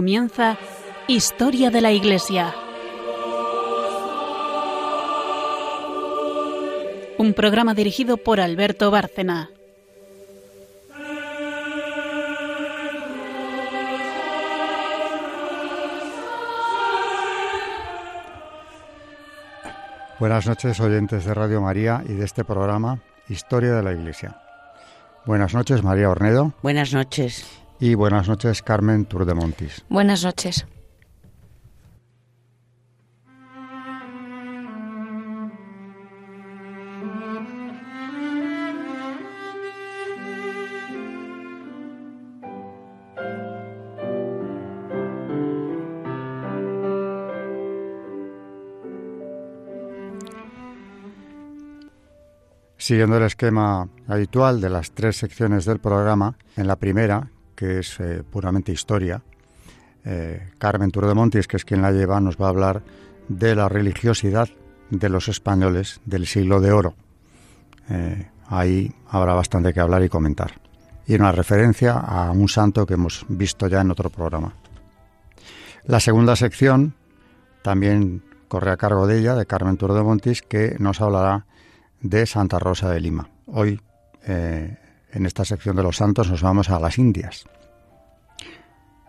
Comienza Historia de la Iglesia. Un programa dirigido por Alberto Bárcena. Buenas noches oyentes de Radio María y de este programa Historia de la Iglesia. Buenas noches María Ornedo. Buenas noches. Y buenas noches Carmen Turdemontis. Buenas noches. Siguiendo el esquema habitual de las tres secciones del programa, en la primera, que es eh, puramente historia, eh, Carmen Turdemontis, que es quien la lleva, nos va a hablar de la religiosidad de los españoles del siglo de oro. Eh, ahí habrá bastante que hablar y comentar. Y una referencia a un santo que hemos visto ya en otro programa. La segunda sección también corre a cargo de ella, de Carmen Turdemontis, que nos hablará de Santa Rosa de Lima. Hoy, en esta sección de los santos, nos vamos a las Indias.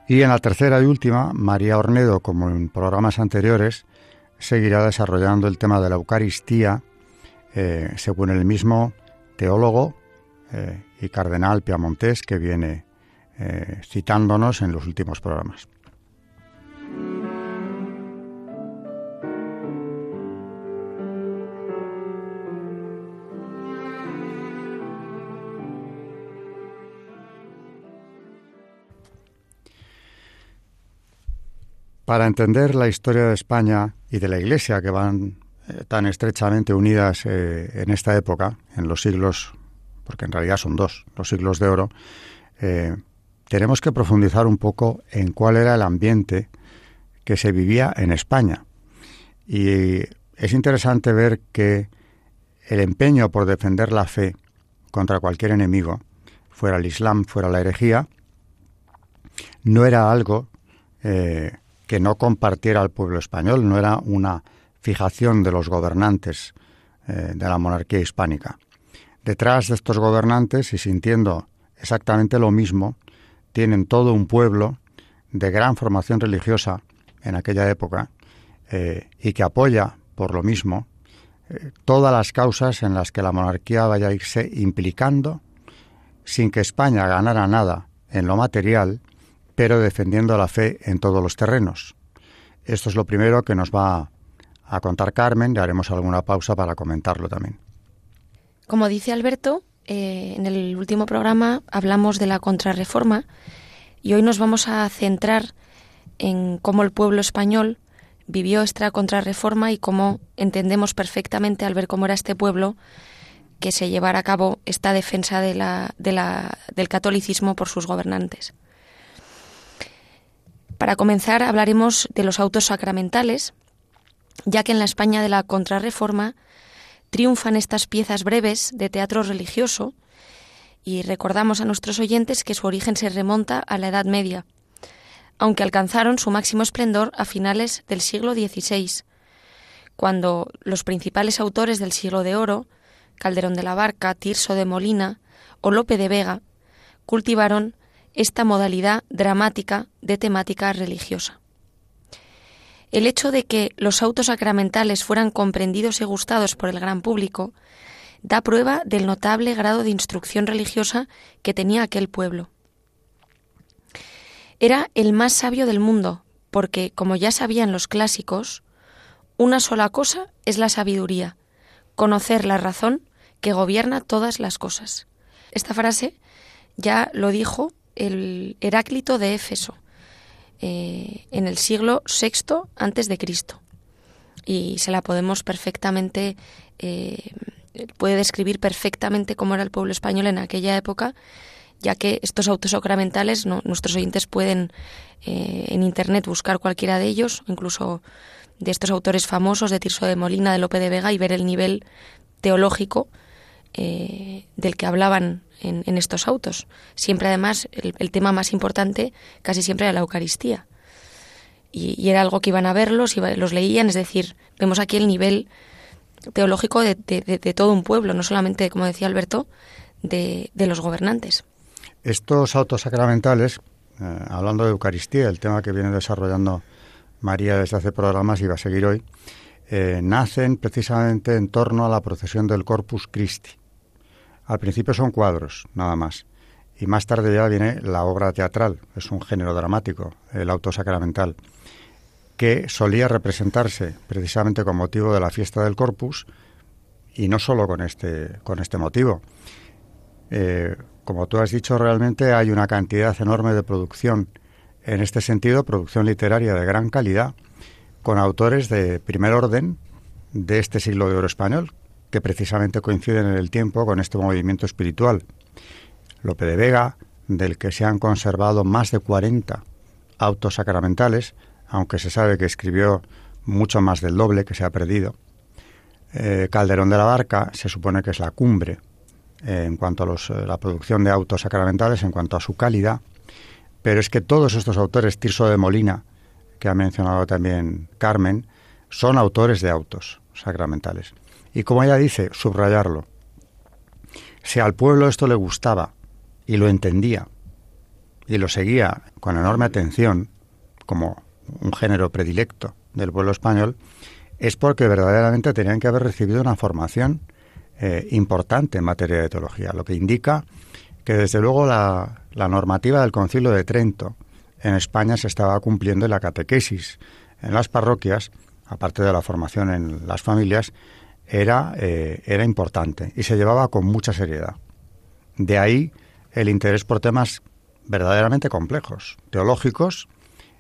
Y en la tercera y última, María Ornedo, como en programas anteriores, seguirá desarrollando el tema de la Eucaristía, eh, según el mismo teólogo eh, y cardenal piamontés que viene citándonos en los últimos programas. Para entender la historia de España y de la Iglesia, que van eh, tan estrechamente unidas eh, en esta época, en los siglos, porque en realidad son dos, los siglos de oro, eh, tenemos que profundizar un poco en cuál era el ambiente que se vivía en España. Y es interesante ver que el empeño por defender la fe contra cualquier enemigo, fuera el Islam, fuera la herejía, no era algo que no compartiera al pueblo español, no era una fijación de los gobernantes eh, de la monarquía hispánica. Detrás de estos gobernantes, y sintiendo exactamente lo mismo, tienen todo un pueblo de gran formación religiosa en aquella época eh, y que apoya, por lo mismo, eh, todas las causas en las que la monarquía vaya a irse implicando sin que España ganara nada en lo material, pero defendiendo la fe en todos los terrenos. Esto es lo primero que nos va a contar Carmen y haremos alguna pausa para comentarlo también. Como dice Alberto, eh, en el último programa hablamos de la contrarreforma y hoy nos vamos a centrar en cómo el pueblo español vivió esta contrarreforma y cómo entendemos perfectamente al ver cómo era este pueblo que se llevara a cabo esta defensa del catolicismo por sus gobernantes. Para comenzar, hablaremos de los autos sacramentales, ya que en la España de la Contrarreforma triunfan estas piezas breves de teatro religioso y recordamos a nuestros oyentes que su origen se remonta a la Edad Media, aunque alcanzaron su máximo esplendor a finales del siglo XVI, cuando los principales autores del siglo de oro, Calderón de la Barca, Tirso de Molina o Lope de Vega, cultivaron esta modalidad dramática de temática religiosa. El hecho de que los autos sacramentales fueran comprendidos y gustados por el gran público da prueba del notable grado de instrucción religiosa que tenía aquel pueblo. Era el más sabio del mundo, porque, como ya sabían los clásicos, una sola cosa es la sabiduría, conocer la razón que gobierna todas las cosas. Esta frase ya lo dijo el Heráclito de Éfeso eh, en el siglo VI antes de Cristo. Y se la podemos perfectamente eh, puede describir perfectamente cómo era el pueblo español en aquella época ya que estos autos sacramentales nuestros oyentes pueden eh, en internet buscar cualquiera de ellos incluso de estos autores famosos de Tirso de Molina de Lope de Vega y ver el nivel teológico del que hablaban en, estos autos. Siempre además el, tema más importante casi siempre era la Eucaristía. Y, era algo que iban a verlos, y los leían, es decir, vemos aquí el nivel teológico de, todo un pueblo, no solamente, como decía Alberto, de, los gobernantes. Estos autos sacramentales, eh, hablando de Eucaristía, el tema que viene desarrollando María desde hace programas y va a seguir hoy, eh, nacen precisamente en torno a la procesión del Corpus Christi. Al principio son cuadros, nada más. Y más tarde ya viene la obra teatral, es un género dramático, el auto sacramental, que solía representarse precisamente con motivo de la fiesta del Corpus y no solo con este, con este motivo. Eh, como tú has dicho, realmente hay una cantidad enorme de producción, en este sentido, producción literaria de gran calidad, con autores de primer orden de este siglo de oro español, que precisamente coinciden en el tiempo con este movimiento espiritual. Lope de Vega, del que se han conservado más de 40 autos sacramentales, aunque se sabe que escribió mucho más del doble que se ha perdido. Eh, Calderón de la Barca se supone que es la cumbre eh, en cuanto a los, eh, la producción de autos sacramentales, en cuanto a su calidad, pero es que todos estos autores, Tirso de Molina, que ha mencionado también Carmen, son autores de autos sacramentales. Y como ella dice, subrayarlo. Si al pueblo esto le gustaba y lo entendía y lo seguía con enorme atención como un género predilecto del pueblo español, es porque verdaderamente tenían que haber recibido una formación eh, importante en materia de teología, lo que indica que desde luego la, la normativa del Concilio de Trento en España se estaba cumpliendo la catequesis en las parroquias, aparte de la formación en las familias, era, eh, era importante y se llevaba con mucha seriedad. De ahí el interés por temas verdaderamente complejos, teológicos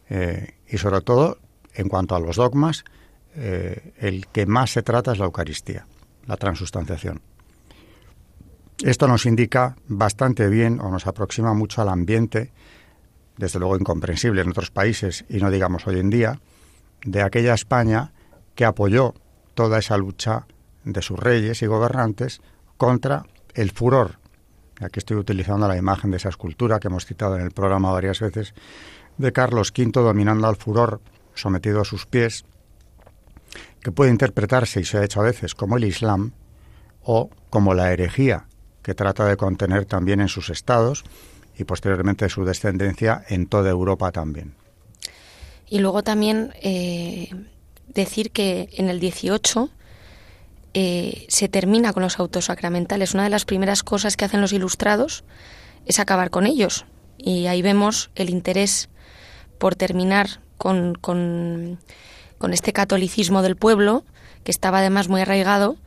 eh, y sobre todo en cuanto a los dogmas, eh, el que más se trata es la Eucaristía, la transustanciación. Esto nos indica bastante bien o nos aproxima mucho al ambiente desde luego incomprensible en otros países y no digamos hoy en día, de aquella España que apoyó toda esa lucha de sus reyes y gobernantes contra el furor. Aquí estoy utilizando la imagen de esa escultura que hemos citado en el programa varias veces, de Carlos V dominando al furor sometido a sus pies, que puede interpretarse, y se ha hecho a veces, como el Islam o como la herejía, que trata de contener también en sus estados y posteriormente su descendencia en toda Europa también. Y luego también eh, decir que en el 18 eh, se termina con los autos sacramentales. Una de las primeras cosas que hacen los ilustrados es acabar con ellos. Y ahí vemos el interés por terminar con, con, con este catolicismo del pueblo, que estaba además muy arraigado,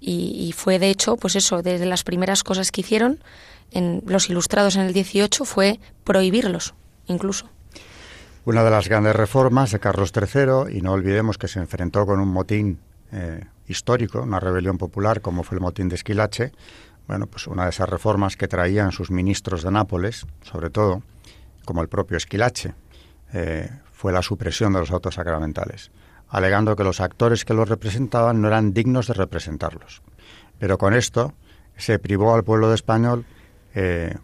y, y, fue de hecho, pues eso, desde las primeras cosas que hicieron, en los ilustrados en el 18 fue prohibirlos, incluso. Una de las grandes reformas de Carlos III, y no olvidemos que se enfrentó con un motín eh, histórico, una rebelión popular como fue el motín de Esquilache, bueno, pues una de esas reformas que traían sus ministros de Nápoles, sobre todo, como el propio Esquilache, eh, fue la supresión de los autos sacramentales, alegando que los actores que los representaban no eran dignos de representarlos. Pero con esto se privó al pueblo de español eh,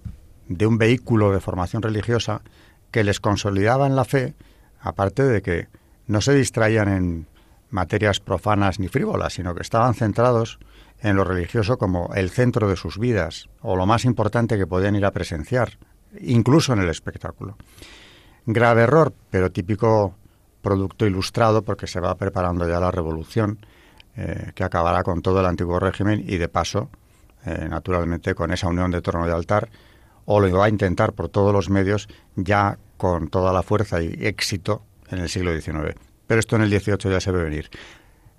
de un vehículo de formación religiosa que les consolidaba en la fe, aparte de que no se distraían en materias profanas ni frívolas, sino que estaban centrados en lo religioso como el centro de sus vidas o lo más importante que podían ir a presenciar, incluso en el espectáculo. Grave error, pero típico producto ilustrado porque se va preparando ya la revolución eh, que acabará con todo el antiguo régimen y de paso eh, naturalmente con esa unión de torno de altar, o lo va a intentar por todos los medios ya con toda la fuerza y éxito en el siglo XIX. Pero esto en el XVIII ya se ve venir.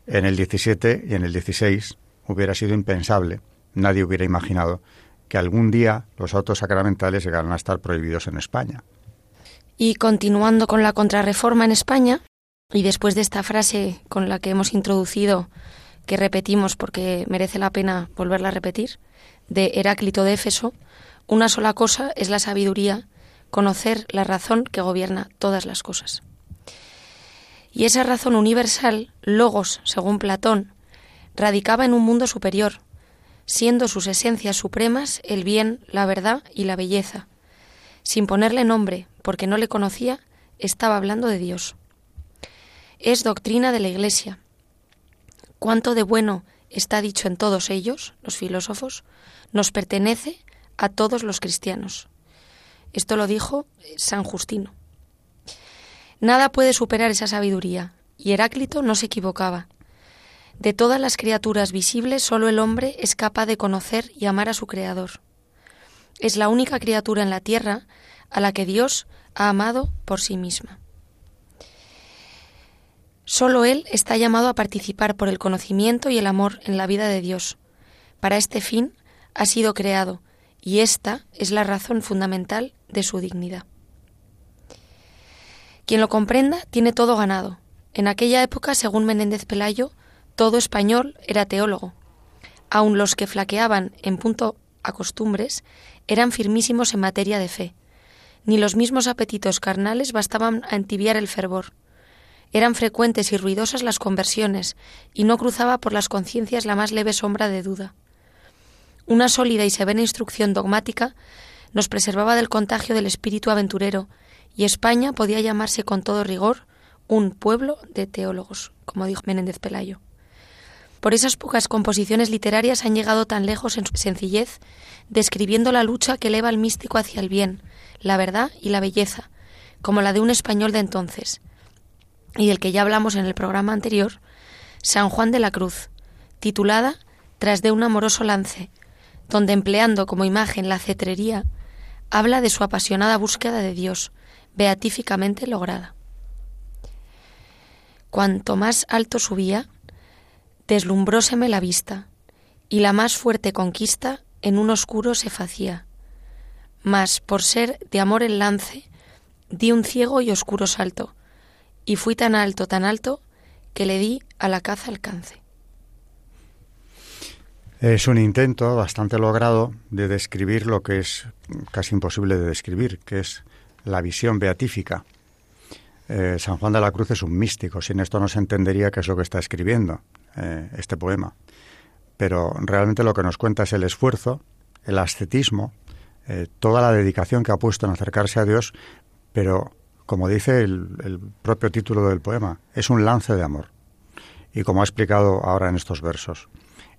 En el XVII y en el XVI hubiera sido impensable, nadie hubiera imaginado que algún día los autos sacramentales llegaran a estar prohibidos en España. Y continuando con la contrarreforma en España, y después de esta frase con la que hemos introducido que repetimos porque merece la pena volverla a repetir, de Heráclito de Éfeso, una sola cosa es la sabiduría, conocer la razón que gobierna todas las cosas. Y esa razón universal, logos, según Platón, radicaba en un mundo superior, siendo sus esencias supremas el bien, la verdad y la belleza. Sin ponerle nombre, porque no le conocía, estaba hablando de Dios. Es doctrina de la Iglesia. Cuánto de bueno está dicho en todos ellos, los filósofos, nos pertenece a todos los cristianos. Esto lo dijo San Justino. Nada puede superar esa sabiduría, y Heráclito no se equivocaba. De todas las criaturas visibles, solo el hombre es capaz de conocer y amar a su Creador. Es la única criatura en la tierra a la que Dios ha amado por sí misma. Solo Él está llamado a participar por el conocimiento y el amor en la vida de Dios. Para este fin ha sido creado, y esta es la razón fundamental de su dignidad. Quien lo comprenda tiene todo ganado. En aquella época, según Menéndez Pelayo, todo español era teólogo. Aun los que flaqueaban en punto a costumbres eran firmísimos en materia de fe. Ni los mismos apetitos carnales bastaban a entibiar el fervor. Eran frecuentes y ruidosas las conversiones, y no cruzaba por las conciencias la más leve sombra de duda. Una sólida y severa instrucción dogmática nos preservaba del contagio del espíritu aventurero, y España podía llamarse con todo rigor un pueblo de teólogos, como dijo Menéndez Pelayo. Por esas pocas composiciones literarias han llegado tan lejos en su sencillez, describiendo la lucha que eleva al místico hacia el bien, la verdad y la belleza, como la de un español de entonces, y del que ya hablamos en el programa anterior, San Juan de la Cruz, titulada Tras de un amoroso lance, donde empleando como imagen la cetrería, habla de su apasionada búsqueda de Dios, beatíficamente lograda. Cuanto más alto subía, deslumbróseme la vista, y la más fuerte conquista en un oscuro se facía. Mas, por ser de amor el lance, di un ciego y oscuro salto, y fui tan alto, tan alto, que le di a la caza alcance. Es un intento bastante logrado de describir lo que es casi imposible de describir, que es la visión beatífica. Eh, San Juan de la Cruz es un místico, sin esto no se entendería qué es lo que está escribiendo eh, este poema. Pero realmente lo que nos cuenta es el esfuerzo, el ascetismo, eh, toda la dedicación que ha puesto en acercarse a Dios, pero como dice el, propio título del poema, es un lance de amor. Y como ha explicado ahora en estos versos,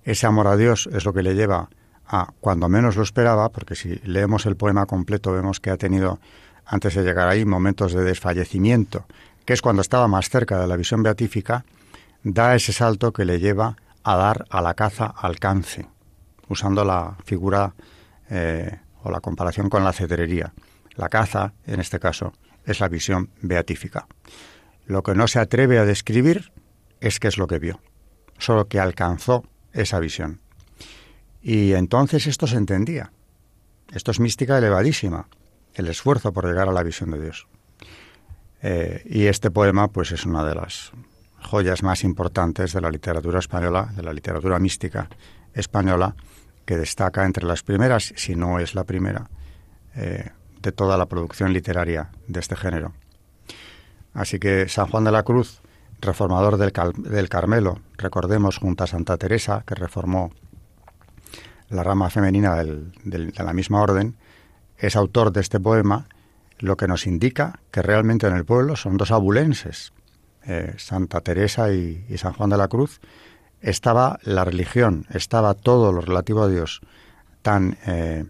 ese amor a Dios es lo que le lleva a, cuando menos lo esperaba, porque si leemos el poema completo vemos que ha tenido, antes de llegar ahí, momentos de desfallecimiento, que es cuando estaba más cerca de la visión beatífica, da ese salto que le lleva a dar a la caza alcance, usando la figura eh, o la comparación con la cetrería. La caza, en este caso, es la visión beatífica. Lo que no se atreve a describir es qué es lo que vio, solo que alcanzó esa visión. Y entonces esto se entendía. Esto es mística elevadísima, el esfuerzo por llegar a la visión de Dios. Eh, y este poema, pues, es una de las joyas más importantes de la literatura española, de la literatura mística española, que destaca entre las primeras, si no es la primera, eh, de toda la producción literaria de este género. Así que San Juan de la Cruz, reformador del, del Carmelo, recordemos junto a Santa Teresa, que reformó la rama femenina de la misma orden, es autor de este poema, lo que nos indica que realmente en el pueblo son dos abulenses, eh, Santa Teresa y, San Juan de la Cruz, estaba la religión, estaba todo lo relativo a Dios tan eh,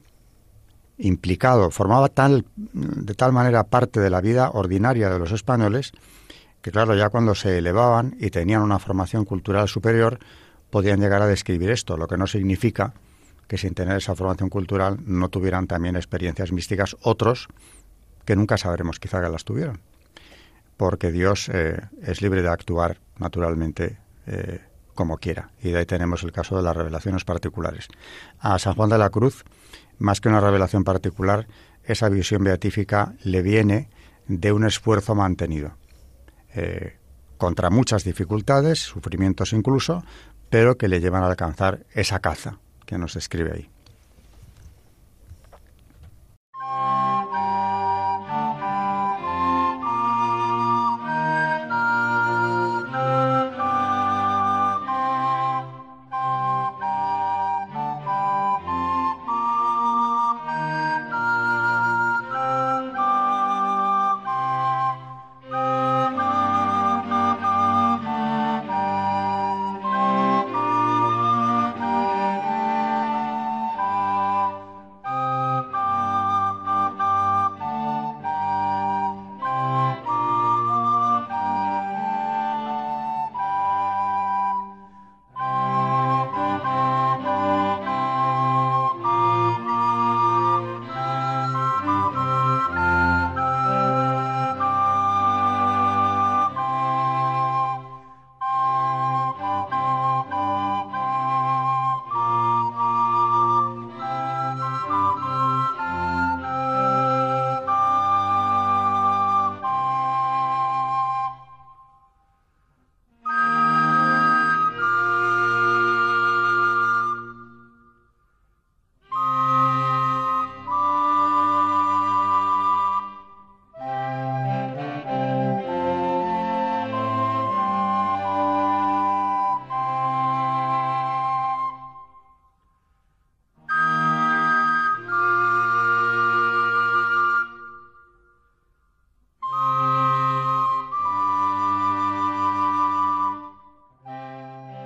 implicado, formaba tal, de tal manera parte de la vida ordinaria de los españoles, que claro, ya cuando se elevaban y tenían una formación cultural superior, podían llegar a describir esto, lo que no significa que sin tener esa formación cultural no tuvieran también experiencias místicas otros que nunca sabremos quizá que las tuvieron, porque Dios eh, es libre de actuar naturalmente eh, como quiera, y de ahí tenemos el caso de las revelaciones particulares. A San Juan de la Cruz más que una revelación particular, esa visión beatífica le viene de un esfuerzo mantenido, eh, contra muchas dificultades, sufrimientos incluso, pero que le llevan a alcanzar esa caza que nos describe ahí.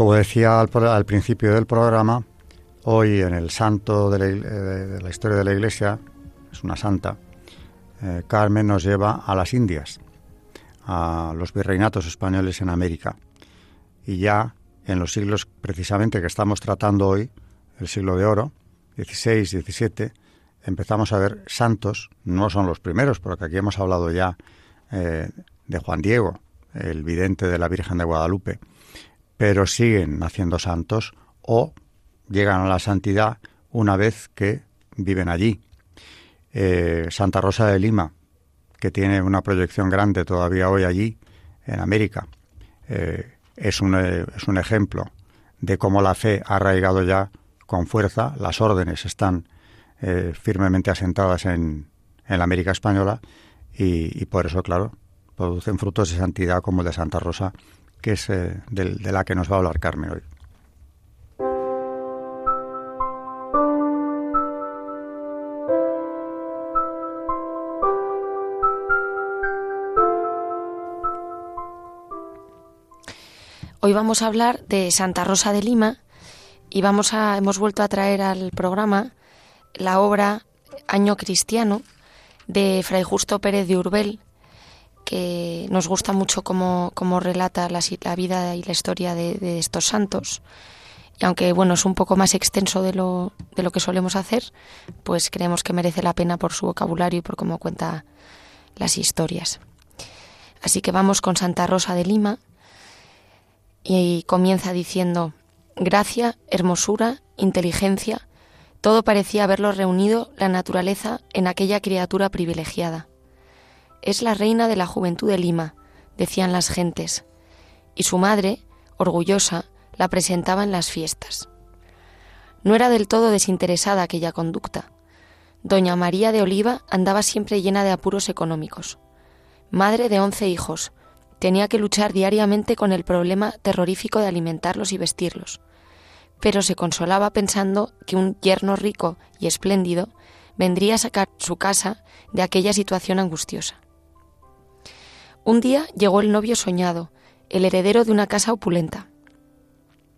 Como decía al, principio del programa, hoy en el santo de la, historia de la Iglesia, es una santa, eh, Carmen nos lleva a las Indias, a los virreinatos españoles en América. Y ya en los siglos precisamente que estamos tratando hoy, el siglo de oro, 16, 17, empezamos a ver santos, no son los primeros, porque aquí hemos hablado ya eh, de Juan Diego, el vidente de la Virgen de Guadalupe, pero siguen naciendo santos o llegan a la santidad una vez que viven allí. Eh, Santa Rosa de Lima, que tiene una proyección grande todavía hoy allí, en América, eh, es, un, es un ejemplo de cómo la fe ha arraigado ya con fuerza, las órdenes están eh, firmemente asentadas en, en, la América Española y, por eso, claro, producen frutos de santidad como el de Santa Rosa, que es eh, de, de la que nos va a hablar Carmen hoy. Hoy vamos a hablar de Santa Rosa de Lima, y vamos a, hemos vuelto a traer al programa la obra Año Cristiano de Fray Justo Pérez de Urbel, que nos gusta mucho cómo, relata la, vida y la historia de, estos santos. Y aunque bueno, es un poco más extenso de lo, de lo que solemos hacer, pues creemos que merece la pena por su vocabulario y por cómo cuenta las historias. Así que vamos con Santa Rosa de Lima y comienza diciendo Gracia, hermosura, inteligencia, todo parecía haberlo reunido la naturaleza en aquella criatura privilegiada. Es la reina de la juventud de Lima, decían las gentes, y su madre, orgullosa, la presentaba en las fiestas. No era del todo desinteresada aquella conducta. Doña María de Oliva andaba siempre llena de apuros económicos. Madre de once hijos, tenía que luchar diariamente con el problema terrorífico de alimentarlos y vestirlos pero se consolaba pensando que un yerno rico y espléndido vendría a sacar su casa de aquella situación angustiosa. Un día llegó el novio soñado, el heredero de una casa opulenta.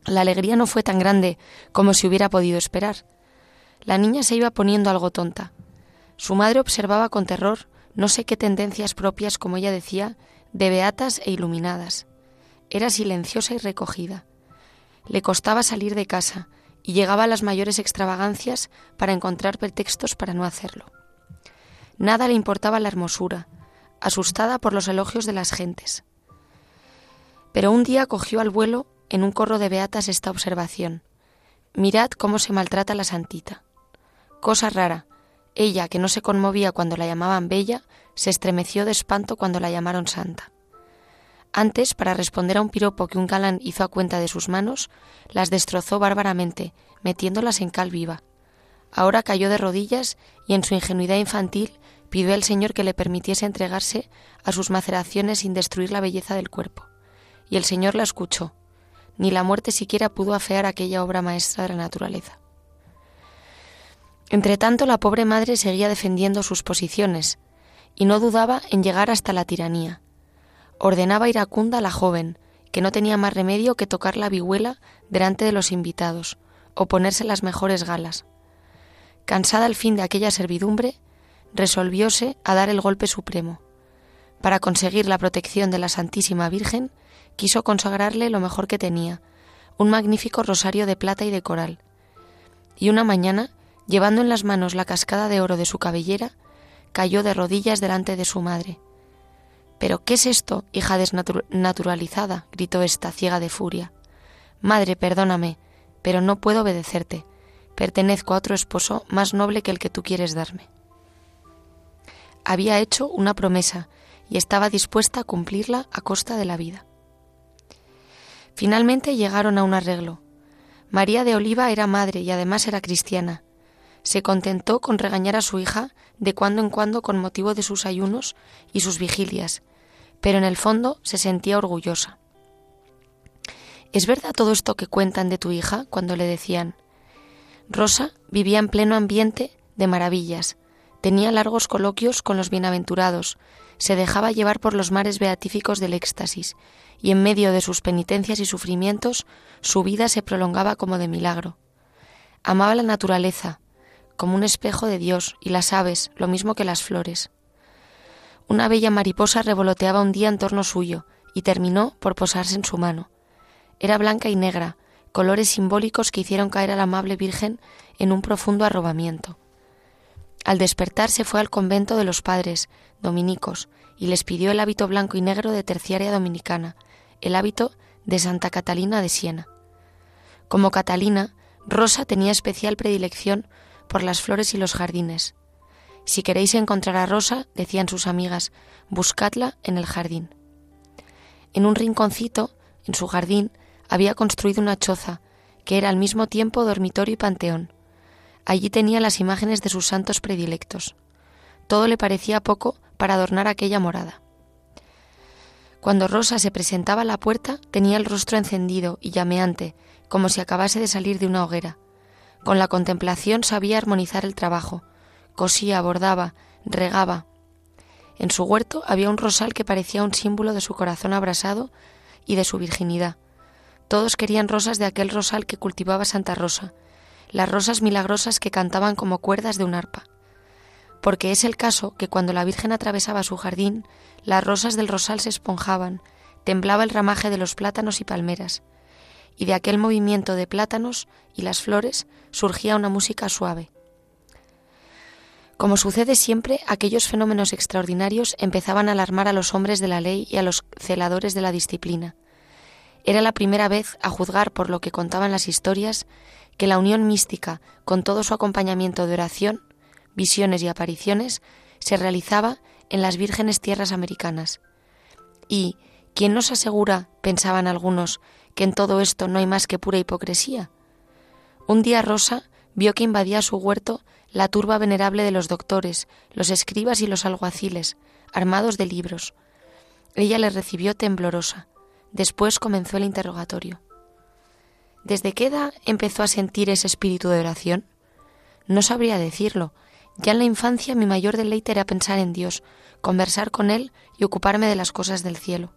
La alegría no fue tan grande como se hubiera podido esperar. La niña se iba poniendo algo tonta. Su madre observaba con terror no sé qué tendencias propias, como ella decía, de beatas e iluminadas. Era silenciosa y recogida. Le costaba salir de casa y llegaba a las mayores extravagancias para encontrar pretextos para no hacerlo. Nada le importaba la hermosura, asustada por los elogios de las gentes. Pero un día cogió al vuelo en un corro de beatas esta observación. Mirad cómo se maltrata la santita. Cosa rara, ella, que no se conmovía cuando la llamaban bella, se estremeció de espanto cuando la llamaron santa. Antes, para responder a un piropo que un galán hizo a cuenta de sus manos, las destrozó bárbaramente, metiéndolas en cal viva. Ahora cayó de rodillas y en su ingenuidad infantil pidió al Señor que le permitiese entregarse a sus maceraciones sin destruir la belleza del cuerpo. Y el Señor la escuchó. Ni la muerte siquiera pudo afear aquella obra maestra de la naturaleza. Entretanto, la pobre madre seguía defendiendo sus posiciones y no dudaba en llegar hasta la tiranía ordenaba iracunda a la joven, que no tenía más remedio que tocar la vihuela delante de los invitados, o ponerse las mejores galas. Cansada al fin de aquella servidumbre, resolvióse a dar el golpe supremo. Para conseguir la protección de la Santísima Virgen, quiso consagrarle lo mejor que tenía, un magnífico rosario de plata y de coral. Y una mañana, llevando en las manos la cascada de oro de su cabellera, cayó de rodillas delante de su madre, ¿Pero qué es esto, hija desnaturalizada? gritó esta, ciega de furia. Madre, perdóname, pero no puedo obedecerte. Pertenezco a otro esposo más noble que el que tú quieres darme. Había hecho una promesa y estaba dispuesta a cumplirla a costa de la vida. Finalmente llegaron a un arreglo. María de Oliva era madre y además era cristiana. Se contentó con regañar a su hija de cuando en cuando con motivo de sus ayunos y sus vigilias, pero en el fondo se sentía orgullosa. ¿Es verdad todo esto que cuentan de tu hija cuando le decían? Rosa vivía en pleno ambiente de maravillas, tenía largos coloquios con los bienaventurados, se dejaba llevar por los mares beatíficos del éxtasis, y en medio de sus penitencias y sufrimientos su vida se prolongaba como de milagro. Amaba la naturaleza, como un espejo de Dios, y las aves, lo mismo que las flores. Una bella mariposa revoloteaba un día en torno suyo, y terminó por posarse en su mano. Era blanca y negra, colores simbólicos que hicieron caer a la amable Virgen en un profundo arrobamiento. Al despertar se fue al convento de los padres, dominicos, y les pidió el hábito blanco y negro de terciaria dominicana, el hábito de Santa Catalina de Siena. Como Catalina, Rosa tenía especial predilección por las flores y los jardines. Si queréis encontrar a Rosa, decían sus amigas, buscadla en el jardín. En un rinconcito, en su jardín, había construido una choza, que era al mismo tiempo dormitorio y panteón. Allí tenía las imágenes de sus santos predilectos. Todo le parecía poco para adornar aquella morada. Cuando Rosa se presentaba a la puerta, tenía el rostro encendido y llameante, como si acabase de salir de una hoguera. Con la contemplación sabía armonizar el trabajo. Cosía, bordaba, regaba. En su huerto había un rosal que parecía un símbolo de su corazón abrasado y de su virginidad. Todos querían rosas de aquel rosal que cultivaba Santa Rosa, las rosas milagrosas que cantaban como cuerdas de un arpa. Porque es el caso que cuando la Virgen atravesaba su jardín, las rosas del rosal se esponjaban, temblaba el ramaje de los plátanos y palmeras, y de aquel movimiento de plátanos y las flores surgía una música suave. Como sucede siempre, aquellos fenómenos extraordinarios empezaban a alarmar a los hombres de la ley y a los celadores de la disciplina. Era la primera vez, a juzgar por lo que contaban las historias, que la unión mística, con todo su acompañamiento de oración, visiones y apariciones, se realizaba en las vírgenes tierras americanas. Y, ¿quién nos asegura, pensaban algunos, que en todo esto no hay más que pura hipocresía? Un día Rosa vio que invadía su huerto la turba venerable de los doctores, los escribas y los alguaciles, armados de libros. Ella le recibió temblorosa. Después comenzó el interrogatorio. ¿Desde qué edad empezó a sentir ese espíritu de oración? No sabría decirlo. Ya en la infancia mi mayor deleite era pensar en Dios, conversar con Él y ocuparme de las cosas del cielo.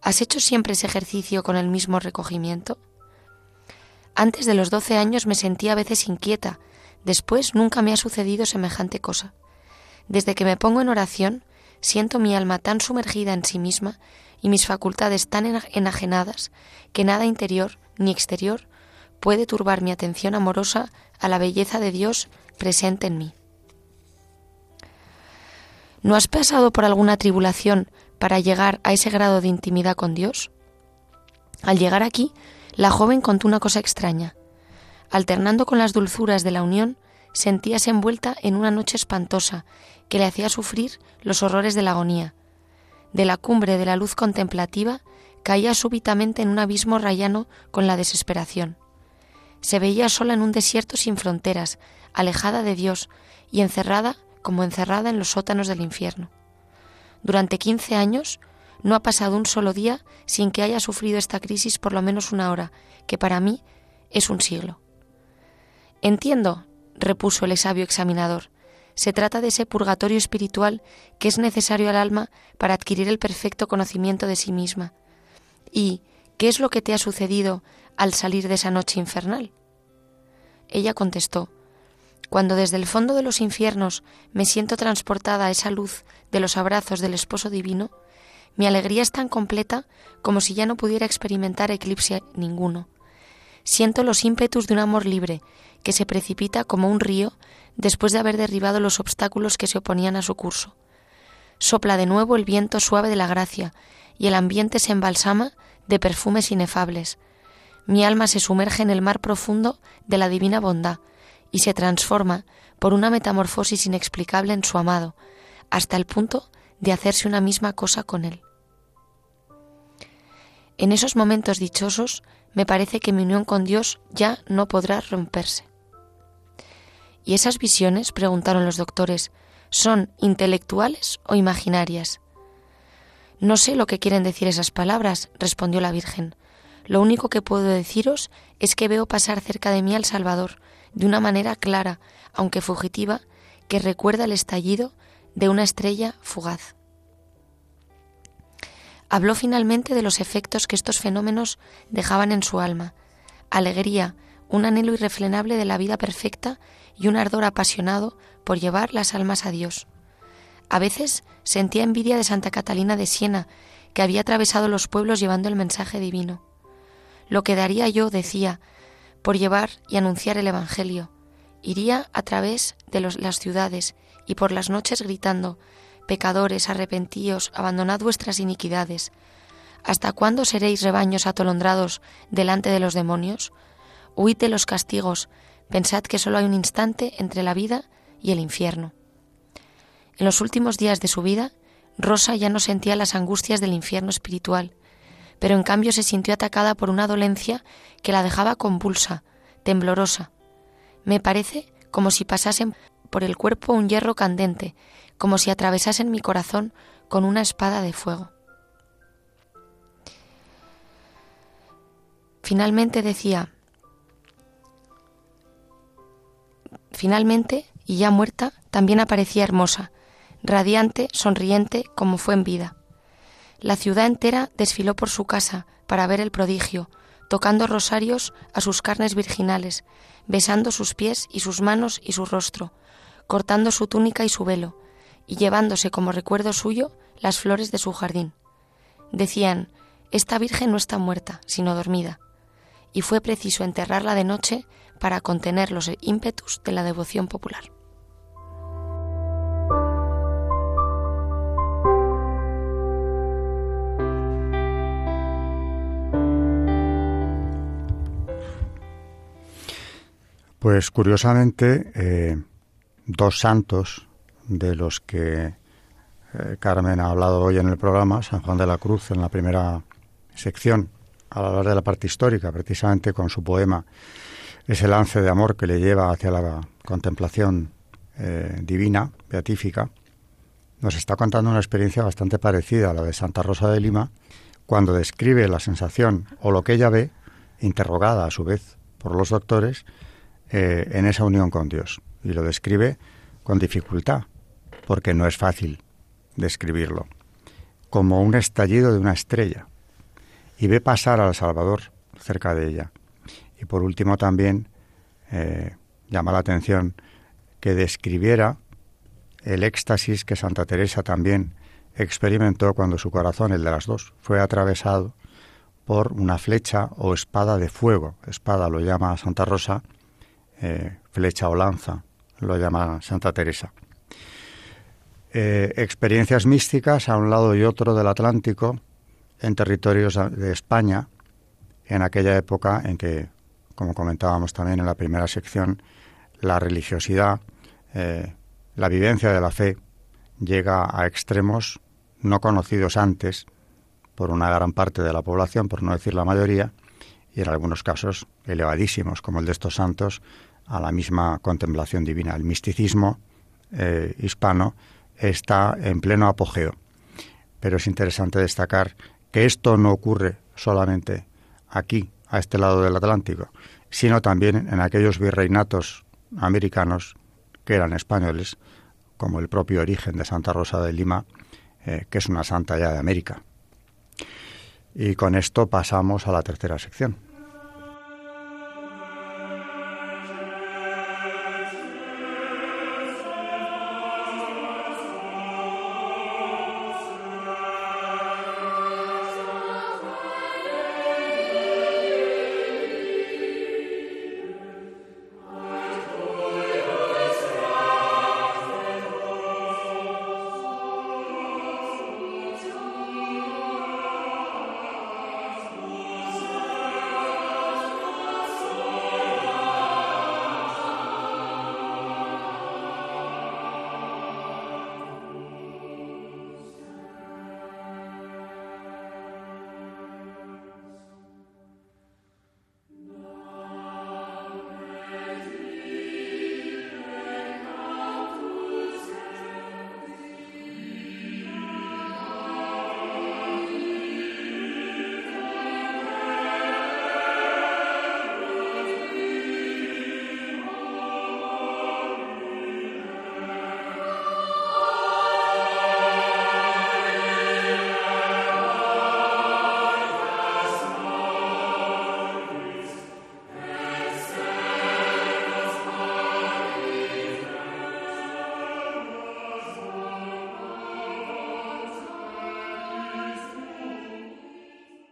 ¿Has hecho siempre ese ejercicio con el mismo recogimiento? Antes de los doce años me sentía a veces inquieta, después nunca me ha sucedido semejante cosa. Desde que me pongo en oración, siento mi alma tan sumergida en sí misma y mis facultades tan enajenadas que nada interior ni exterior puede turbar mi atención amorosa a la belleza de Dios presente en mí. ¿No has pasado por alguna tribulación para llegar a ese grado de intimidad con Dios? Al llegar aquí, la joven contó una cosa extraña. Alternando con las dulzuras de la unión, sentíase envuelta en una noche espantosa que le hacía sufrir los horrores de la agonía. De la cumbre de la luz contemplativa caía súbitamente en un abismo rayano con la desesperación. Se veía sola en un desierto sin fronteras, alejada de Dios y encerrada como encerrada en los sótanos del infierno. Durante quince años no ha pasado un solo día sin que haya sufrido esta crisis por lo menos una hora, que para mí es un siglo. Entiendo, repuso el sabio examinador, se trata de ese purgatorio espiritual que es necesario al alma para adquirir el perfecto conocimiento de sí misma, ¿Y qué es lo que te ha sucedido al salir de esa noche infernal? Ella contestó, Cuando desde el fondo de los infiernos me siento transportada a esa luz de los abrazos del esposo divino, mi alegría es tan completa como si ya no pudiera experimentar eclipse ninguno. Siento los ímpetus de un amor libre, que se precipita como un río después de haber derribado los obstáculos que se oponían a su curso. Sopla de nuevo el viento suave de la gracia, y el ambiente se embalsama de perfumes inefables. Mi alma se sumerge en el mar profundo de la divina bondad y se transforma por una metamorfosis inexplicable en su amado, hasta el punto de hacerse una misma cosa con él. En esos momentos dichosos me parece que mi unión con Dios ya no podrá romperse. ¿Y esas visiones, preguntaron los doctores, son intelectuales o imaginarias? No sé lo que quieren decir esas palabras, respondió la Virgen. Lo único que puedo deciros es que veo pasar cerca de mí al Salvador, de una manera clara, aunque fugitiva, que recuerda el estallido de una estrella fugaz. Habló finalmente de los efectos que estos fenómenos dejaban en su alma, alegría, un anhelo irrefrenable de la vida perfecta y un ardor apasionado por llevar las almas a Dios. A veces sentía envidia de Santa Catalina de Siena, que había atravesado los pueblos llevando el mensaje divino. Lo que daría yo, decía, por llevar y anunciar el Evangelio. Iría a través de las ciudades y por las noches gritando, Pecadores, arrepentíos, abandonad vuestras iniquidades. ¿Hasta cuándo seréis rebaños atolondrados delante de los demonios? Huid de los castigos, pensad que solo hay un instante entre la vida y el infierno. En los últimos días de su vida, Rosa ya no sentía las angustias del infierno espiritual, pero en cambio se sintió atacada por una dolencia que la dejaba convulsa, temblorosa. Me parece como si pasasen por el cuerpo un hierro candente, como si atravesasen mi corazón con una espada de fuego. Finalmente decía, finalmente, y ya muerta, también aparecía hermosa, radiante, sonriente, como fue en vida. La ciudad entera desfiló por su casa para ver el prodigio, tocando rosarios a sus carnes virginales, besando sus pies y sus manos y su rostro, cortando su túnica y su velo, y llevándose como recuerdo suyo las flores de su jardín. Decían, esta Virgen no está muerta, sino dormida, y fue preciso enterrarla de noche para contener los ímpetus de la devoción popular. Pues curiosamente, eh, dos santos de los que eh, Carmen ha hablado hoy en el programa, San Juan de la Cruz, en la primera sección, al hablar de la parte histórica, precisamente con su poema, ese lance de amor que le lleva hacia la contemplación eh, divina, beatífica, nos está contando una experiencia bastante parecida a la de Santa Rosa de Lima, cuando describe la sensación o lo que ella ve, interrogada a su vez por los doctores, eh, en esa unión con Dios. Y lo describe con dificultad, porque no es fácil describirlo, como un estallido de una estrella. Y ve pasar al Salvador cerca de ella. Y por último también eh, llama la atención que describiera el éxtasis que Santa Teresa también experimentó cuando su corazón, el de las dos, fue atravesado por una flecha o espada de fuego. Espada lo llama Santa Rosa, eh, flecha o lanza, lo llama Santa Teresa. Eh, experiencias místicas a un lado y otro del Atlántico, en territorios de España, en aquella época en que, como comentábamos también en la primera sección, la religiosidad, eh, la vivencia de la fe llega a extremos no conocidos antes por una gran parte de la población, por no decir la mayoría, y en algunos casos elevadísimos, como el de estos santos, a la misma contemplación divina. El misticismo eh, hispano está en pleno apogeo. Pero es interesante destacar que esto no ocurre solamente aquí, a este lado del Atlántico, sino también en aquellos virreinatos americanos que eran españoles, como el propio origen de Santa Rosa de Lima, eh, que es una santa ya de América. Y con esto pasamos a la tercera sección.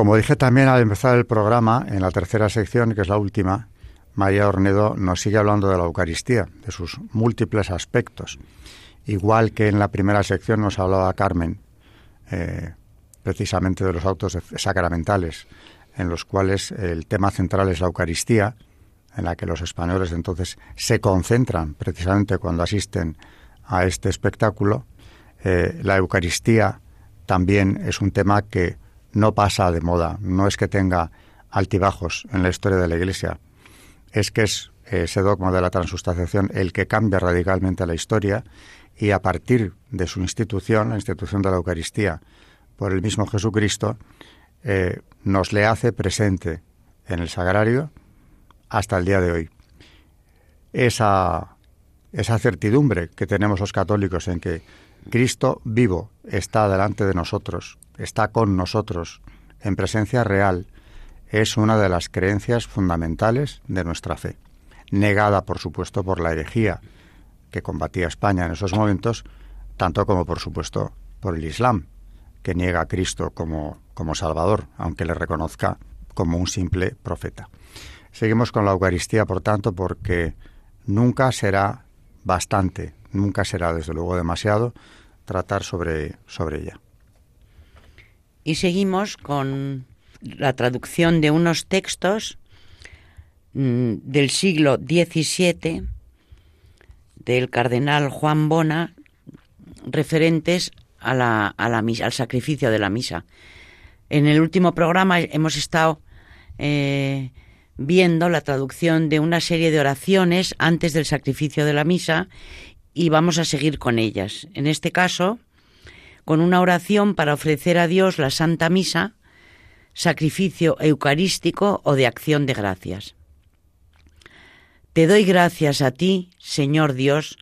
Como dije también al empezar el programa, en la tercera sección, que es la última, María Ornedo nos sigue hablando de la Eucaristía, de sus múltiples aspectos. Igual que en la primera sección nos hablaba Carmen, eh, precisamente de los autos sacramentales, en los cuales el tema central es la Eucaristía, en la que los españoles entonces se concentran precisamente cuando asisten a este espectáculo. Eh, la Eucaristía también es un tema que no pasa de moda, no es que tenga altibajos en la historia de la Iglesia, es que es ese dogma de la transustanciación el que cambia radicalmente la historia y a partir de su institución, la institución de la Eucaristía, por el mismo Jesucristo, eh, nos le hace presente en el sagrario hasta el día de hoy. Esa, esa certidumbre que tenemos los católicos en que Cristo vivo está delante de nosotros, está con nosotros, en presencia real, es una de las creencias fundamentales de nuestra fe, negada, por supuesto, por la herejía que combatía España en esos momentos, tanto como, por supuesto, por el Islam, que niega a Cristo como, como Salvador, aunque le reconozca como un simple profeta. Seguimos con la Eucaristía, por tanto, porque nunca será bastante, nunca será, desde luego, demasiado tratar sobre, sobre ella. Y seguimos con la traducción de unos textos mm, del siglo XVII del cardenal Juan Bona referentes a la, a la misa, al sacrificio de la misa. En el último programa hemos estado eh, viendo la traducción de una serie de oraciones antes del sacrificio de la misa y vamos a seguir con ellas. En este caso, con una oración para ofrecer a Dios la Santa Misa, sacrificio eucarístico o de acción de gracias. Te doy gracias a ti, Señor Dios,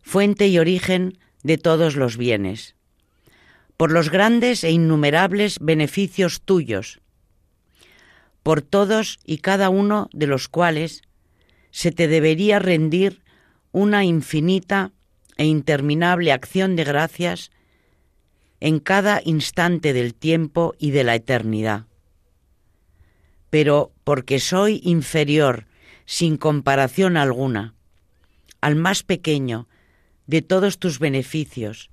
fuente y origen de todos los bienes, por los grandes e innumerables beneficios tuyos, por todos y cada uno de los cuales se te debería rendir una infinita e interminable acción de gracias en cada instante del tiempo y de la eternidad. Pero porque soy inferior, sin comparación alguna, al más pequeño de todos tus beneficios,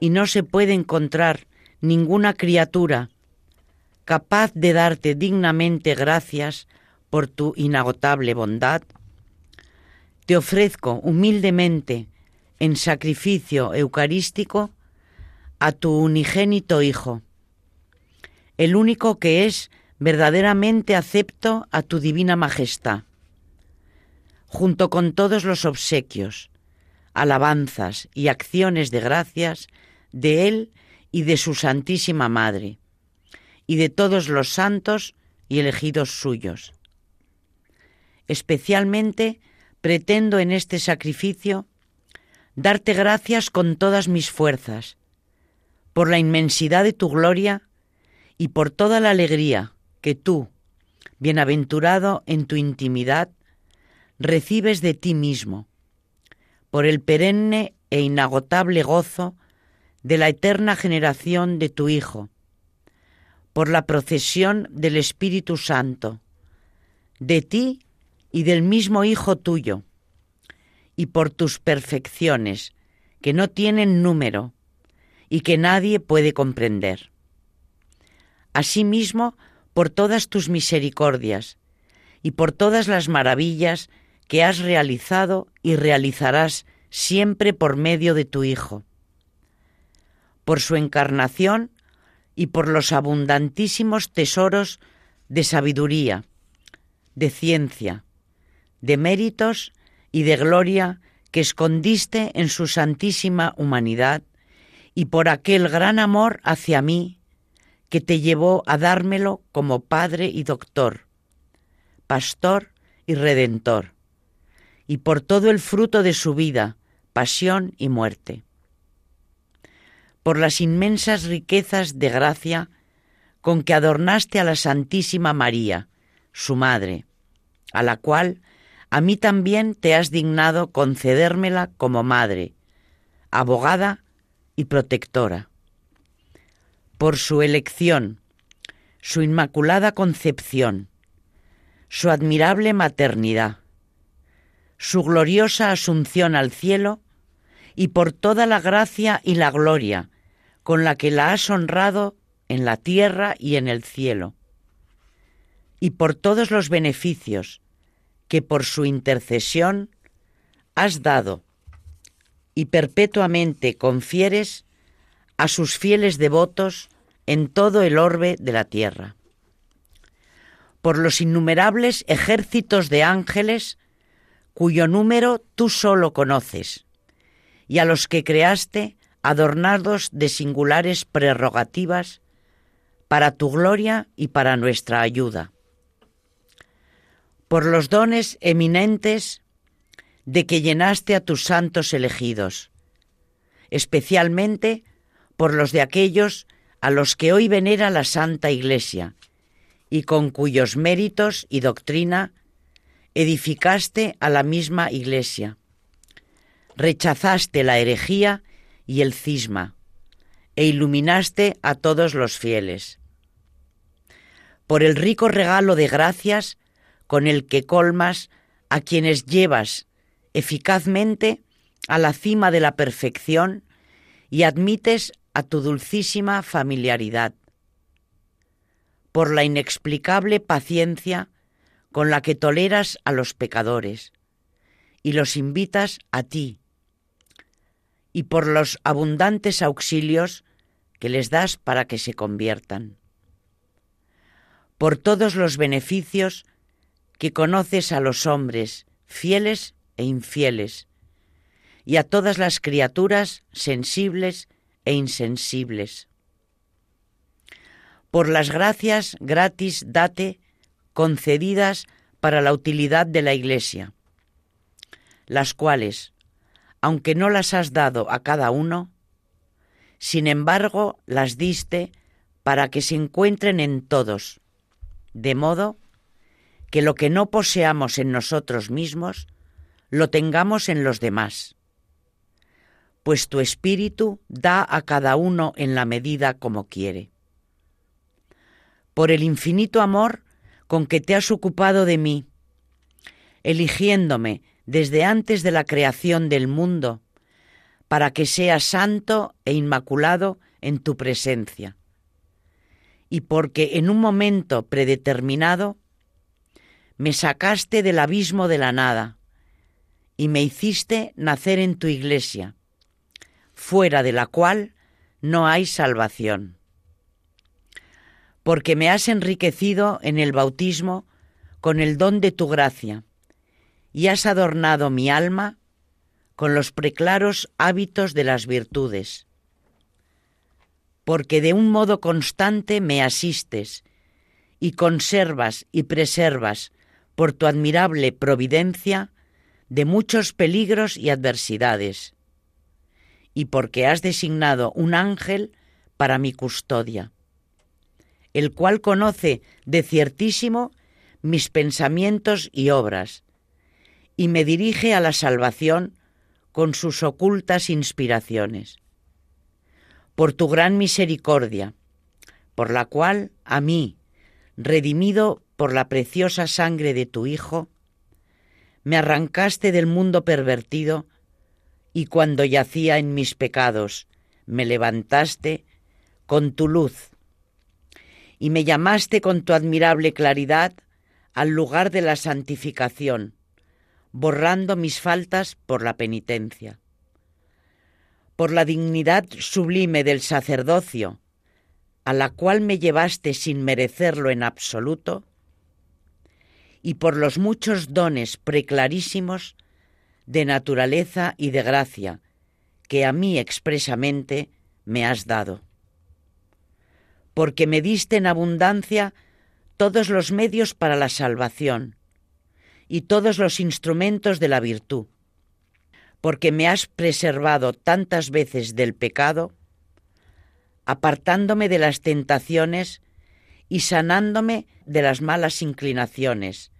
y no se puede encontrar ninguna criatura capaz de darte dignamente gracias por tu inagotable bondad, te ofrezco humildemente en sacrificio eucarístico a tu unigénito Hijo, el único que es verdaderamente acepto a tu divina majestad, junto con todos los obsequios, alabanzas y acciones de gracias de Él y de su Santísima Madre, y de todos los santos y elegidos suyos. Especialmente pretendo en este sacrificio darte gracias con todas mis fuerzas, por la inmensidad de tu gloria y por toda la alegría que tú, bienaventurado en tu intimidad, recibes de ti mismo, por el perenne e inagotable gozo de la eterna generación de tu Hijo, por la procesión del Espíritu Santo, de ti y del mismo Hijo tuyo, y por tus perfecciones, que no tienen número y que nadie puede comprender. Asimismo, por todas tus misericordias y por todas las maravillas que has realizado y realizarás siempre por medio de tu Hijo, por su encarnación y por los abundantísimos tesoros de sabiduría, de ciencia, de méritos y de gloria que escondiste en su santísima humanidad y por aquel gran amor hacia mí que te llevó a dármelo como Padre y Doctor, Pastor y Redentor, y por todo el fruto de su vida, pasión y muerte. Por las inmensas riquezas de gracia con que adornaste a la Santísima María, su Madre, a la cual a mí también te has dignado concedérmela como Madre, abogada y protectora. Por su elección, su inmaculada concepción, su admirable maternidad, su gloriosa asunción al cielo y por toda la gracia y la gloria con la que la has honrado en la tierra y en el cielo, y por todos los beneficios que por su intercesión has dado y perpetuamente confieres a sus fieles devotos en todo el orbe de la tierra. Por los innumerables ejércitos de ángeles cuyo número tú solo conoces, y a los que creaste adornados de singulares prerrogativas para tu gloria y para nuestra ayuda. Por los dones eminentes de que llenaste a tus santos elegidos, especialmente por los de aquellos a los que hoy venera la Santa Iglesia y con cuyos méritos y doctrina edificaste a la misma Iglesia. Rechazaste la herejía y el cisma e iluminaste a todos los fieles. Por el rico regalo de gracias con el que colmas a quienes llevas eficazmente a la cima de la perfección y admites a tu dulcísima familiaridad. Por la inexplicable paciencia con la que toleras a los pecadores y los invitas a ti, y por los abundantes auxilios que les das para que se conviertan, por todos los beneficios que conoces a los hombres fieles e infieles, y a todas las criaturas sensibles e insensibles. Por las gracias gratis date concedidas para la utilidad de la Iglesia, las cuales, aunque no las has dado a cada uno, sin embargo las diste para que se encuentren en todos, de modo que lo que no poseamos en nosotros mismos, lo tengamos en los demás. Pues tu espíritu da a cada uno en la medida como quiere. Por el infinito amor con que te has ocupado de mí, eligiéndome desde antes de la creación del mundo, para que sea santo e inmaculado en tu presencia. Y porque en un momento predeterminado me sacaste del abismo de la nada y me hiciste nacer en tu iglesia, fuera de la cual no hay salvación. Porque me has enriquecido en el bautismo con el don de tu gracia, y has adornado mi alma con los preclaros hábitos de las virtudes, porque de un modo constante me asistes y conservas y preservas por tu admirable providencia de muchos peligros y adversidades, y porque has designado un ángel para mi custodia el cual conoce de ciertísimo mis pensamientos y obras, y me dirige a la salvación con sus ocultas inspiraciones. Por tu gran misericordia, por la cual a mí, redimido por la preciosa sangre de tu Hijo, me arrancaste del mundo pervertido y cuando yacía en mis pecados, me levantaste con tu luz y me llamaste con tu admirable claridad al lugar de la santificación, borrando mis faltas por la penitencia. Por la dignidad sublime del sacerdocio, a la cual me llevaste sin merecerlo en absoluto, y por los muchos dones preclarísimos de naturaleza y de gracia que a mí expresamente me has dado. Porque me diste en abundancia todos los medios para la salvación y todos los instrumentos de la virtud, porque me has preservado tantas veces del pecado, apartándome de las tentaciones y sanándome de las malas inclinaciones,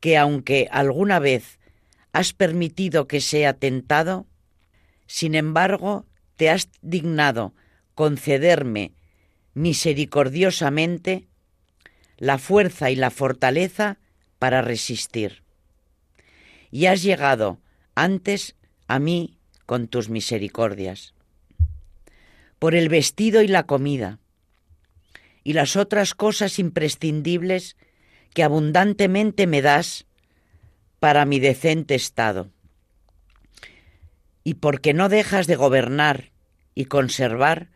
que aunque alguna vez has permitido que sea tentado, sin embargo te has dignado concederme misericordiosamente la fuerza y la fortaleza para resistir. Y has llegado antes a mí con tus misericordias. Por el vestido y la comida, y las otras cosas imprescindibles que abundantemente me das para mi decente estado. Y porque no dejas de gobernar y conservar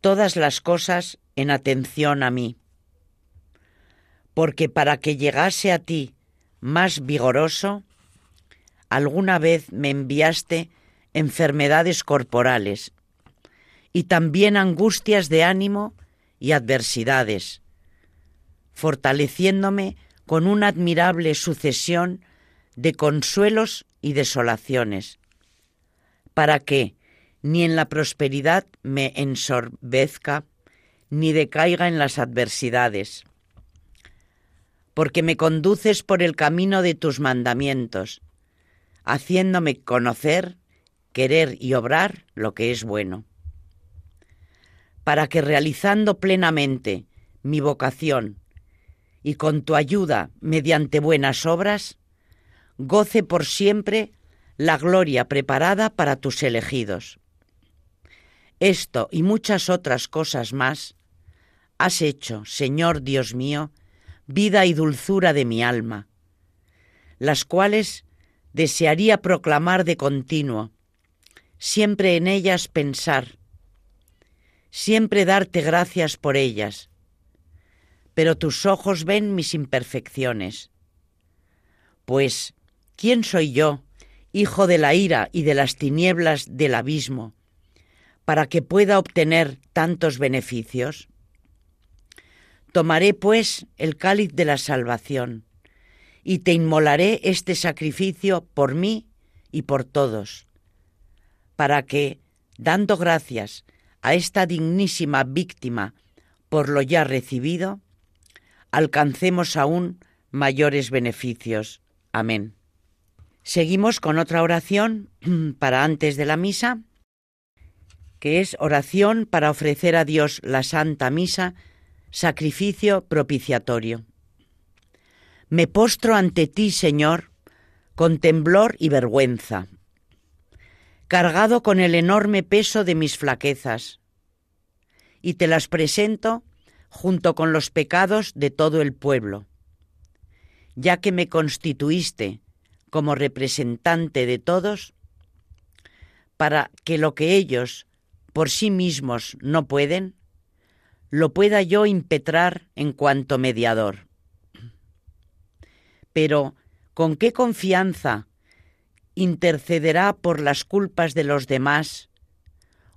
todas las cosas en atención a mí. Porque para que llegase a ti más vigoroso, alguna vez me enviaste enfermedades corporales y también angustias de ánimo y adversidades, fortaleciéndome con una admirable sucesión de consuelos y desolaciones, para que ni en la prosperidad me ensorbezca, ni decaiga en las adversidades, porque me conduces por el camino de tus mandamientos, haciéndome conocer, querer y obrar lo que es bueno, para que realizando plenamente mi vocación y con tu ayuda mediante buenas obras, goce por siempre la gloria preparada para tus elegidos. Esto y muchas otras cosas más has hecho, Señor Dios mío, vida y dulzura de mi alma, las cuales desearía proclamar de continuo, siempre en ellas pensar, siempre darte gracias por ellas, pero tus ojos ven mis imperfecciones. Pues, ¿quién soy yo, hijo de la ira y de las tinieblas del abismo, para que pueda obtener tantos beneficios? Tomaré, pues, el cáliz de la salvación, y te inmolaré este sacrificio por mí y por todos, para que, dando gracias a esta dignísima víctima por lo ya recibido, alcancemos aún mayores beneficios. Amén. Seguimos con otra oración para antes de la misa, que es oración para ofrecer a Dios la Santa Misa, sacrificio propiciatorio. Me postro ante ti, Señor, con temblor y vergüenza, cargado con el enorme peso de mis flaquezas, y te las presento junto con los pecados de todo el pueblo, ya que me constituiste como representante de todos, para que lo que ellos por sí mismos no pueden, lo pueda yo impetrar en cuanto mediador. Pero, ¿con qué confianza intercederá por las culpas de los demás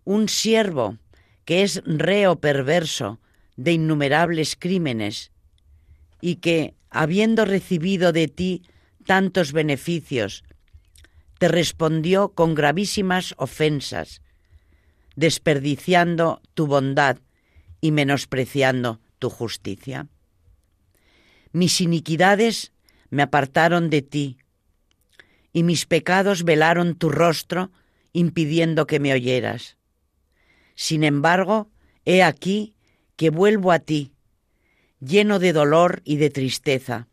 un siervo que es reo perverso de innumerables crímenes y que, habiendo recibido de ti tantos beneficios, te respondió con gravísimas ofensas, desperdiciando tu bondad y menospreciando tu justicia. Mis iniquidades me apartaron de ti, y mis pecados velaron tu rostro, impidiendo que me oyeras. Sin embargo, he aquí que vuelvo a ti, lleno de dolor y de tristeza,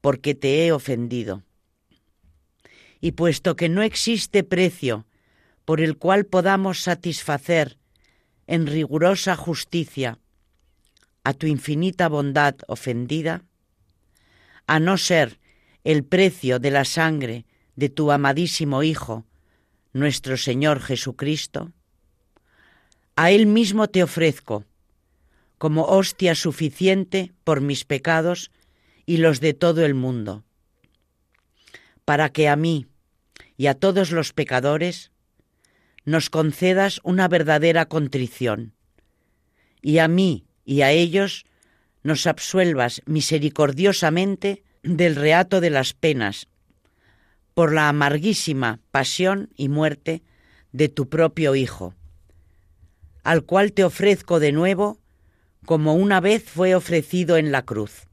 porque te he ofendido. Y puesto que no existe precio por el cual podamos satisfacer en rigurosa justicia a tu infinita bondad ofendida, a no ser el precio de la sangre de tu amadísimo Hijo, nuestro Señor Jesucristo, a Él mismo te ofrezco, como hostia suficiente por mis pecados y los de todo el mundo, para que a mí y a todos los pecadores nos concedas una verdadera contrición, y a mí y a ellos nos absuelvas misericordiosamente del reato de las penas, por la amarguísima pasión y muerte de tu propio Hijo, al cual te ofrezco de nuevo como una vez fue ofrecido en la cruz.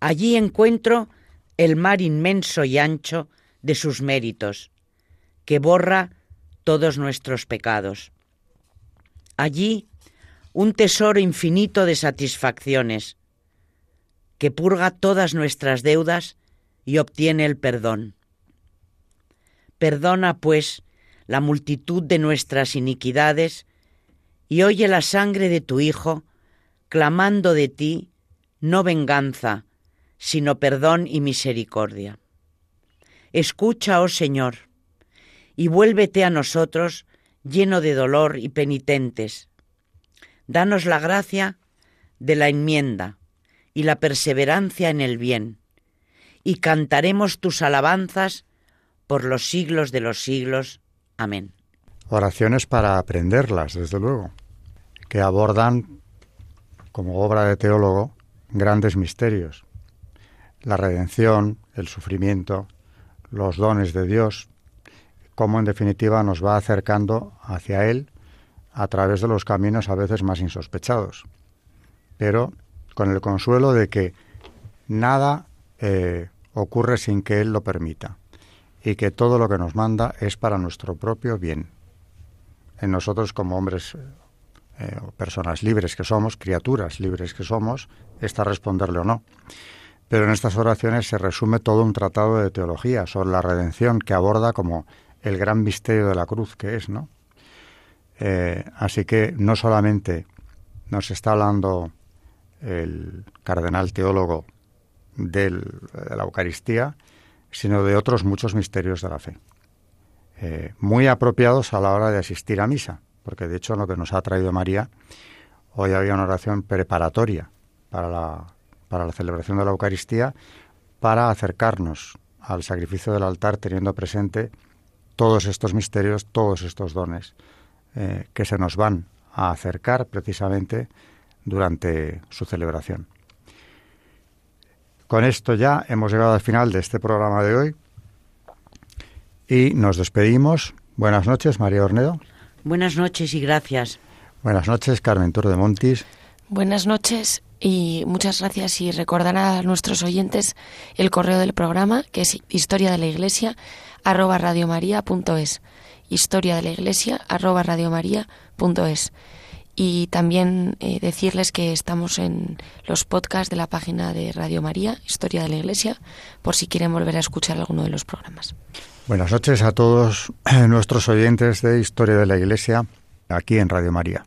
Allí encuentro el mar inmenso y ancho de sus méritos, que borra todos nuestros pecados. Allí un tesoro infinito de satisfacciones, que purga todas nuestras deudas y obtiene el perdón. Perdona, pues, la multitud de nuestras iniquidades y oye la sangre de tu Hijo, clamando de ti no venganza, sino perdón y misericordia. Escucha, oh Señor, y vuélvete a nosotros lleno de dolor y penitentes. Danos la gracia de la enmienda y la perseverancia en el bien, y cantaremos tus alabanzas por los siglos de los siglos. Amén. Oraciones para aprenderlas, desde luego, que abordan, como obra de teólogo, grandes misterios. La redención, el sufrimiento, los dones de Dios, cómo en definitiva nos va acercando hacia Él a través de los caminos a veces más insospechados, pero con el consuelo de que nada eh, ocurre sin que Él lo permita y que todo lo que nos manda es para nuestro propio bien. En nosotros como hombres eh, personas libres que somos, criaturas libres que somos, está responderle o no. Pero en estas oraciones se resume todo un tratado de teología sobre la redención que aborda como el gran misterio de la cruz que es, ¿no? Eh, así que no solamente nos está hablando el cardenal teólogo de la Eucaristía, sino de otros muchos misterios de la fe, eh, muy apropiados a la hora de asistir a misa, porque de hecho lo que nos ha traído María, hoy había una oración preparatoria para la, para la celebración de la Eucaristía, para acercarnos al sacrificio del altar teniendo presente todos estos misterios, todos estos dones eh, que se nos van a acercar precisamente durante su celebración. Con esto ya hemos llegado al final de este programa de hoy y nos despedimos. Buenas noches, María Ornedo. Buenas noches y gracias. Buenas noches, Carmen Tour de Montis. Buenas noches y muchas gracias y recordar a nuestros oyentes el correo del programa que es historia de la iglesia arroba radiomaria.es historia de la iglesia arroba radiomaria.es y también eh, decirles que estamos en los podcasts de la página de Radio María, Historia de la Iglesia, por si quieren volver a escuchar alguno de los programas. Buenas noches a todos nuestros oyentes de Historia de la Iglesia aquí en Radio María.